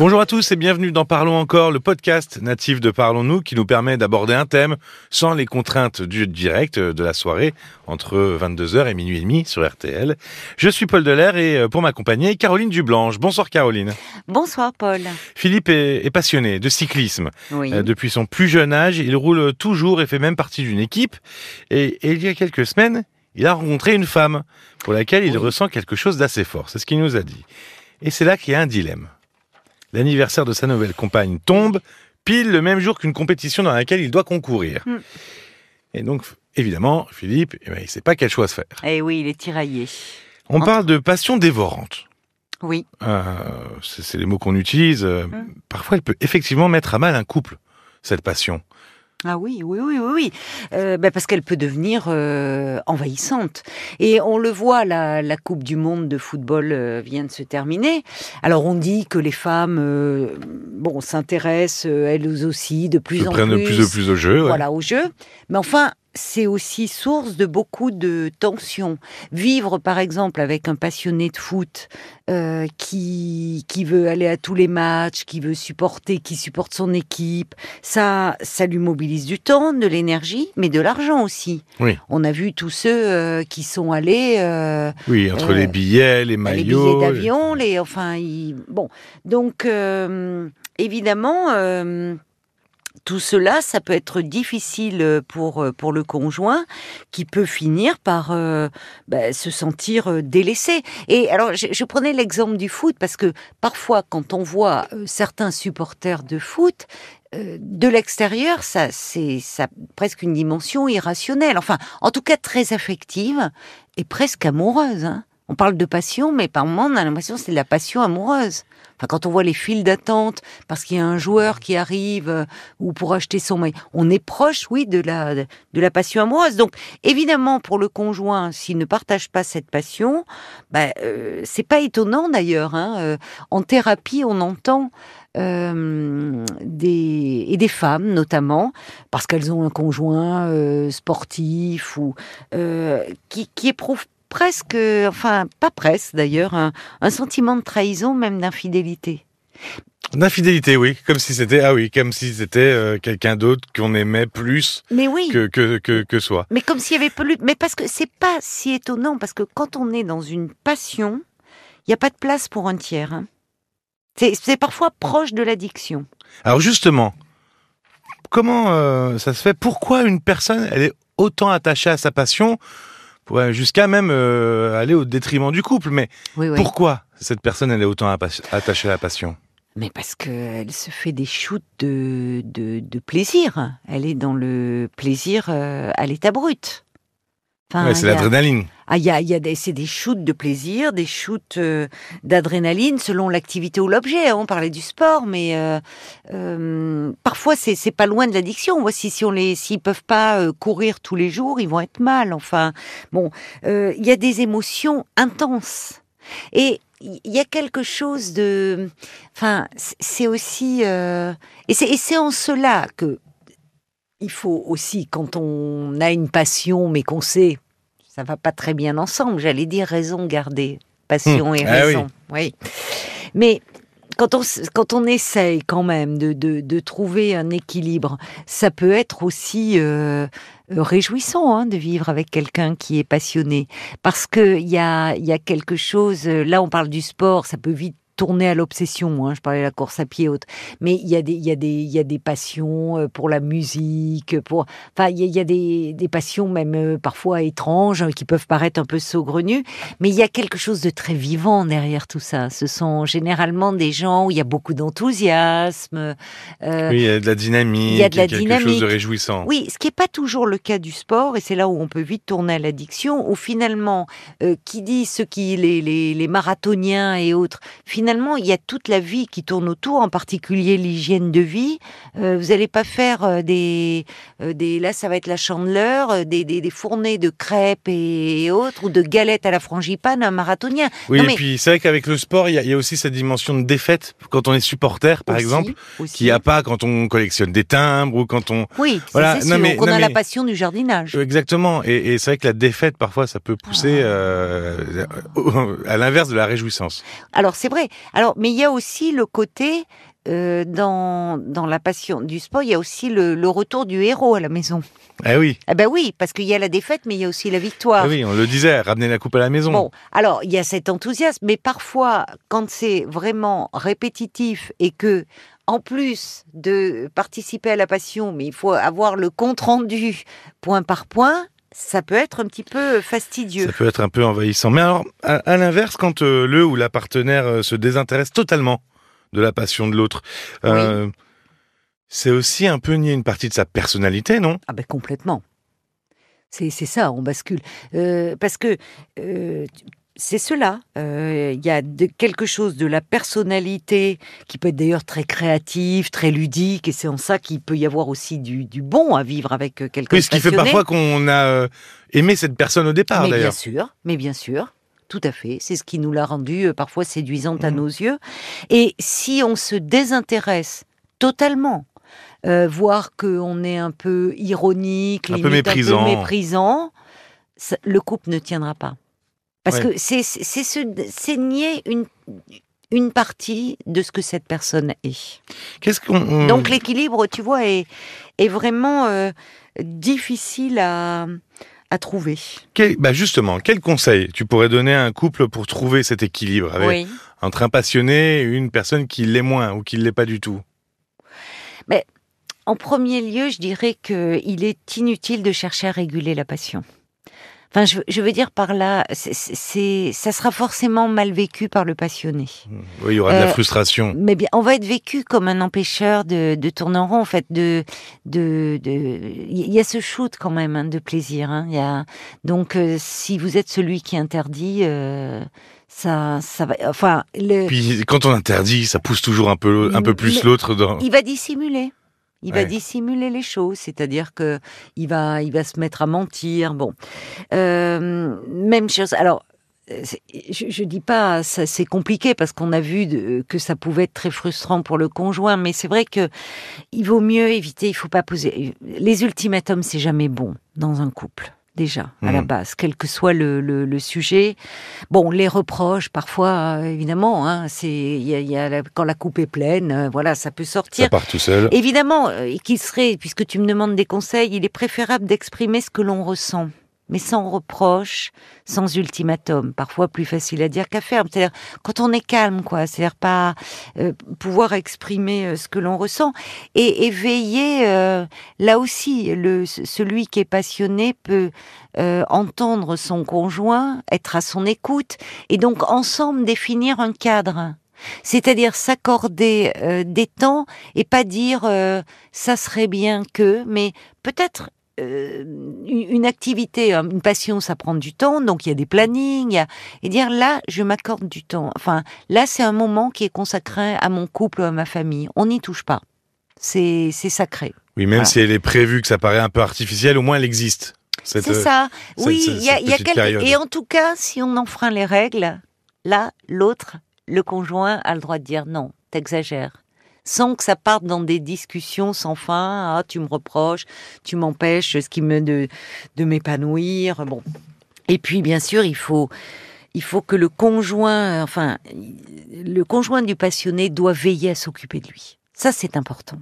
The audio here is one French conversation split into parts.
Bonjour à tous et bienvenue dans Parlons encore, le podcast natif de Parlons-nous qui nous permet d'aborder un thème sans les contraintes du direct de la soirée entre 22h et minuit et demi sur RTL. Je suis Paul Delair et euh, pour m'accompagner, Caroline Dublanche. Bonsoir Caroline. Bonsoir Paul. Philippe est, est passionné de cyclisme. Oui. Euh, depuis son plus jeune âge, il roule toujours et fait même partie d'une équipe. Et, et il y a quelques semaines, il a rencontré une femme pour laquelle il Oui. ressent quelque chose d'assez fort. C'est ce qu'il nous a dit. Et c'est là qu'il y a un dilemme. L'anniversaire de sa nouvelle compagne tombe pile le même jour qu'une compétition dans laquelle il doit concourir. Hmm. Et donc, évidemment, Philippe, eh ben, il ne sait pas quel choix se faire. Eh oui, il est tiraillé. On Entre- parle de passion dévorante. Oui. Euh, c'est c'est les mots qu'on utilise. Euh, Hmm. Parfois, elle peut effectivement mettre à mal un couple, cette passion. Ah oui, oui, oui, oui, oui. Euh, ben parce qu'elle peut devenir euh, envahissante. Et on le voit, la, la Coupe du Monde de football euh, vient de se terminer. Alors on dit que les femmes, euh, bon, s'intéressent euh, elles aussi de plus en prennent plus. de plus en plus au jeu. ouais. voilà, au jeu. Mais enfin, c'est aussi source de beaucoup de tensions. Vivre, par exemple, avec un passionné de foot euh, qui, qui veut aller à tous les matchs, qui veut supporter, qui supporte son équipe, ça, ça lui mobilise du temps, de l'énergie, mais de l'argent aussi. Oui. On a vu tous ceux euh, qui sont allés... euh, Oui, entre les billets, les les maillots. billets d'avion, les enfin, ils- bon, donc évidemment. Euh, tout cela, ça peut être difficile pour euh, pour le conjoint, qui peut finir par euh, bah, se sentir euh, délaissé. Et alors, je, je prenais l'exemple du foot parce que parfois, quand on voit euh, certains supporters de foot, euh, de l'extérieur, ça c'est ça presque une dimension irrationnelle. Enfin, en tout cas très affective et presque amoureuse. hein. On parle de passion, mais par moments, on a l'impression que c'est de la passion amoureuse. Enfin, quand on voit les files d'attente, parce qu'il y a un joueur qui arrive euh, ou pour acheter son maillot, on est proche, oui, de la de la passion amoureuse. Donc, évidemment, pour le conjoint, s'il ne partage pas cette passion, ben, euh, c'est pas étonnant d'ailleurs. Hein, euh, en thérapie, on entend des et des femmes notamment parce qu'elles ont un conjoint sportif ou qui, qui éprouve presque, enfin pas presque d'ailleurs, un, un sentiment de trahison, même d'infidélité. D'infidélité, oui. Comme si c'était, ah oui, comme si c'était euh, quelqu'un d'autre qu'on aimait plus Mais oui, que, que, que, que soi. mais comme s'il y avait plus. Mais parce que c'est pas si étonnant, parce que quand on est dans une passion, il n'y a pas de place pour un tiers. hein. C'est c'est parfois proche de l'addiction. Alors justement, comment euh, ça se fait? Pourquoi une personne, elle est autant attachée à sa passion jusqu'à même euh, aller au détriment du couple. Mais Oui, oui. pourquoi cette personne, elle est autant attachée à la passion? Mais parce qu'elle se fait des shoots de, de, de plaisir. Elle est dans le plaisir euh, à l'état brut. Enfin, Ouais, C'est l'adrénaline. Ah, il y a, il y a des, c'est des shoots de plaisir, des shoots euh, d'adrénaline selon l'activité ou l'objet. hein. On parlait du sport, mais euh, euh, parfois c'est, c'est pas loin de l'addiction. Voici si on les, s'ils peuvent pas courir tous les jours, ils vont être mal. Enfin, bon, il y a des émotions intenses et il y a quelque chose de, enfin, c'est- aussi, et c'est, et c'est en cela que il faut aussi, quand on a une passion, mais qu'on sait, ça va pas très bien ensemble, j'allais dire raison garder, passion Hmm. et Ah raison. oui. Mais quand on, quand on essaye quand même de, de, de trouver un équilibre, ça peut être aussi euh, euh, réjouissant hein, de vivre avec quelqu'un qui est passionné. Parce qu'il y a, il y a quelque chose, là on parle du sport, ça peut vite tourner à l'obsession, hein, je parlais de la course à pied haute, mais il y a des, il y a des, il y a des passions euh, pour la musique, pour, enfin il y a, il y a des, des passions même euh, parfois étranges euh, qui peuvent paraître un peu saugrenues, mais il y a quelque chose de très vivant derrière tout ça. Ce sont généralement des gens où il y a beaucoup d'enthousiasme. euh, Oui, il y a de la dynamique. il y a de la quelque chose de réjouissant. oui, ce qui n'est pas toujours le cas du sport, et c'est là où on peut vite tourner à l'addiction, où finalement, euh, qui dit ceux qui, les, les, les marathoniens et autres, finalement, il y a toute la vie qui tourne autour, en particulier l'hygiène de vie. Euh, vous n'allez pas faire euh, des, euh, des, là, ça va être la chandeleur, des, des, des fournées de crêpes et, et autres, ou de galettes à la frangipane, un marathonien. Oui, Non, et puis c'est vrai qu'avec le sport, il y, a- il y a aussi cette dimension de défaite quand on est supporter, par Aussi, exemple, qu'il n'y a pas quand on collectionne des timbres ou quand on... Oui, Voilà, c'est non, sûr, mais- qu'on non, a la passion du jardinage. Exactement. Et, et c'est vrai que la défaite, parfois, ça peut pousser Ah. euh, à l'inverse de la réjouissance. Alors c'est vrai, Alors, mais il y a aussi le côté euh, dans dans la passion du sport, il y a aussi le, le retour du héros à la maison. Eh oui, Ah ben oui, parce qu'il y a la défaite, mais il y a aussi la victoire. eh oui, on le disait, ramener la coupe à la maison. Bon, alors il y a cet enthousiasme, mais parfois, quand c'est vraiment répétitif et que, en plus de participer à la passion, mais il faut avoir le compte rendu point par point, ça peut être un petit peu fastidieux. Ça peut être un peu envahissant. Mais alors, à, à l'inverse, quand euh, le ou la partenaire euh, se désintéresse totalement de la passion de l'autre, euh, c'est aussi un peu nier une partie de sa personnalité, non? Ah ben complètement. C'est ça, on bascule. Parce que c'est cela. Euh, Il y a de, quelque chose de la personnalité qui peut être d'ailleurs très créative, très ludique, et c'est en ça qu'il peut y avoir aussi du, du bon à vivre avec euh, quelqu'un Oui, ce qui fait parfois qu'on a euh, aimé cette personne au départ, mais bien d'ailleurs. sûr, mais bien sûr. Tout à fait. C'est ce qui nous l'a rendue parfois séduisante à Mhm. nos yeux. Et si on se désintéresse totalement, euh, voir qu'on est un peu ironique, Un peu méprisant. un peu méprisant, ça- le couple ne tiendra pas. Parce Ouais. que c'est nier une, une partie de ce que cette personne est. Qu'est-ce qu'on. on- Donc l'équilibre, tu vois, est, est vraiment euh, difficile à, à trouver. quel- bah justement, quel conseil tu pourrais donner à un couple pour trouver cet équilibre avec, Oui. entre un passionné et une personne qui l'est moins ou qui l'est pas du tout? En premier lieu, je dirais qu'il est inutile de chercher à réguler la passion. Enfin, je, je veux dire par là, c'est, ça sera forcément mal vécu par le passionné. Oui, il y aura de la Euh, frustration. Mais bien, on va être vécu comme un empêcheur de, de tourner en rond. En fait, de, de, de, il y a ce shoot quand même hein, de plaisir. Hein. Il y a donc euh, si vous êtes celui qui interdit, euh, ça, ça va. Enfin, le, Puis quand on interdit, ça pousse toujours un peu, un peu plus l'autre dans. il va dissimuler. Il va dissimuler les choses, c'est-à-dire que il va, il va se mettre à mentir. Bon, Euh, même chose. Alors, je, je dis pas, ça c'est compliqué parce qu'on a vu de- que ça pouvait être très frustrant pour le conjoint, mais c'est vrai que il vaut mieux éviter. Il faut pas poser les ultimatums, c'est jamais bon dans un couple. Déjà, à la Mhm. base, quel que soit le, le, le sujet. Bon, les reproches, parfois, euh, évidemment, hein, c'est il y a, il y a la- quand la coupe est pleine, euh, voilà, ça peut sortir. Ça part tout seul. Évidemment, euh, et qu'il serait, puisque tu me demandes des conseils, il est préférable d'exprimer ce que l'on ressent, mais sans reproche, sans ultimatum. Parfois plus facile à dire qu'à faire. C'est-à-dire quand on est calme, quoi. C'est-à-dire pas euh, pouvoir exprimer euh, ce que l'on ressent et, et veiller. euh, là aussi, le celui qui est passionné peut euh, entendre son conjoint, être à son écoute, et donc ensemble définir un cadre. C'est-à-dire s'accorder euh, des temps et pas dire euh, ça serait bien que, mais peut-être euh, une activité, hein, une passion, ça prend du temps, donc il y a des plannings, a- et dire là, je m'accorde du temps. Enfin, là, c'est un moment qui est consacré à mon couple, à ma famille. On n'y touche pas. C'est c'est sacré. Oui, même Voilà. si elle est prévue, que ça paraît un peu artificiel, au moins elle existe. C'est euh, ça. cette- Oui, il y a, y a petite quelque... période. Et en tout cas, si on enfreint les règles, là, l'autre, le conjoint, a le droit de dire non, t'exagères. Sans que ça parte dans des discussions sans fin. Ah, tu me reproches, tu m'empêches ce qui me de, de m'épanouir. Bon. Et puis, bien sûr, il faut, il faut que le conjoint, enfin, le conjoint du passionné doit veiller à s'occuper de lui. Ça, c'est important.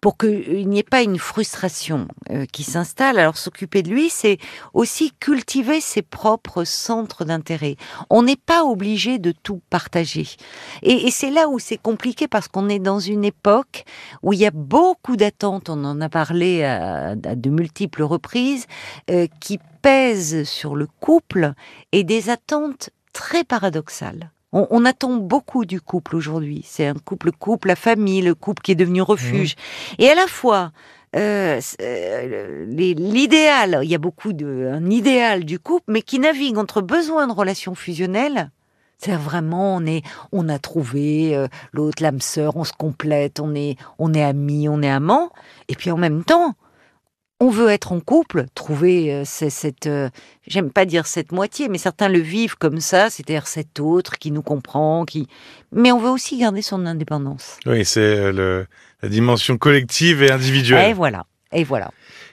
Pour qu'il n'y ait pas une frustration euh, qui s'installe. Alors, s'occuper de lui, c'est aussi cultiver ses propres centres d'intérêt. On n'est pas obligé de tout partager. Et, c'est là où c'est compliqué parce qu'on est dans une époque où il y a beaucoup d'attentes, on en a parlé à, à de multiples reprises, euh, qui pèsent sur le couple et des attentes très paradoxales. On, on attend beaucoup du couple aujourd'hui. C'est un couple, couple, la famille, le couple qui est devenu refuge. Et à la fois, euh, euh, l'idéal, il y a beaucoup de un idéal du couple, mais qui navigue entre besoin de relations fusionnelles. C'est vraiment on est, on a trouvé euh, l'autre l'âme sœur, on se complète, on est, on est amis, on est amants, et puis en même temps, on veut être en couple, trouver euh, cette, euh, j'aime pas dire cette moitié, mais certains le vivent comme ça, c'est-à-dire cet autre qui nous comprend, qui, mais on veut aussi garder son indépendance. Oui, c'est euh, la dimension collective et individuelle. Et voilà, et voilà.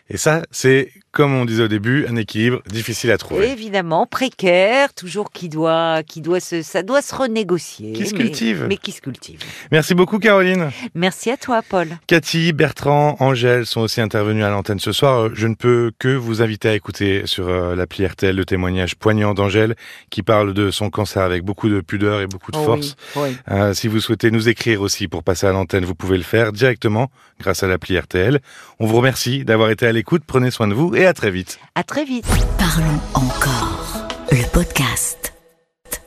Et ça, c'est comme on disait au début, un équilibre difficile à trouver. Évidemment, précaire, toujours qui doit, qui doit se, ça doit se renégocier. Qui se mais- cultive. Mais qui se cultive. Merci beaucoup Caroline. Merci à toi, Paul. Cathy, Bertrand, Angèle sont aussi intervenus à l'antenne ce soir. Euh, Je ne peux que vous inviter à écouter sur euh, l'appli RTL le témoignage poignant d'Angèle qui parle de son cancer avec beaucoup de pudeur et beaucoup de Oh force. oui, oui. Euh, si vous souhaitez nous écrire aussi pour passer à l'antenne, vous pouvez le faire directement grâce à l'appli RTL. On vous remercie d'avoir été à l'écoute. Prenez soin de vous et à très vite. À très vite. Parlons encore. Le podcast.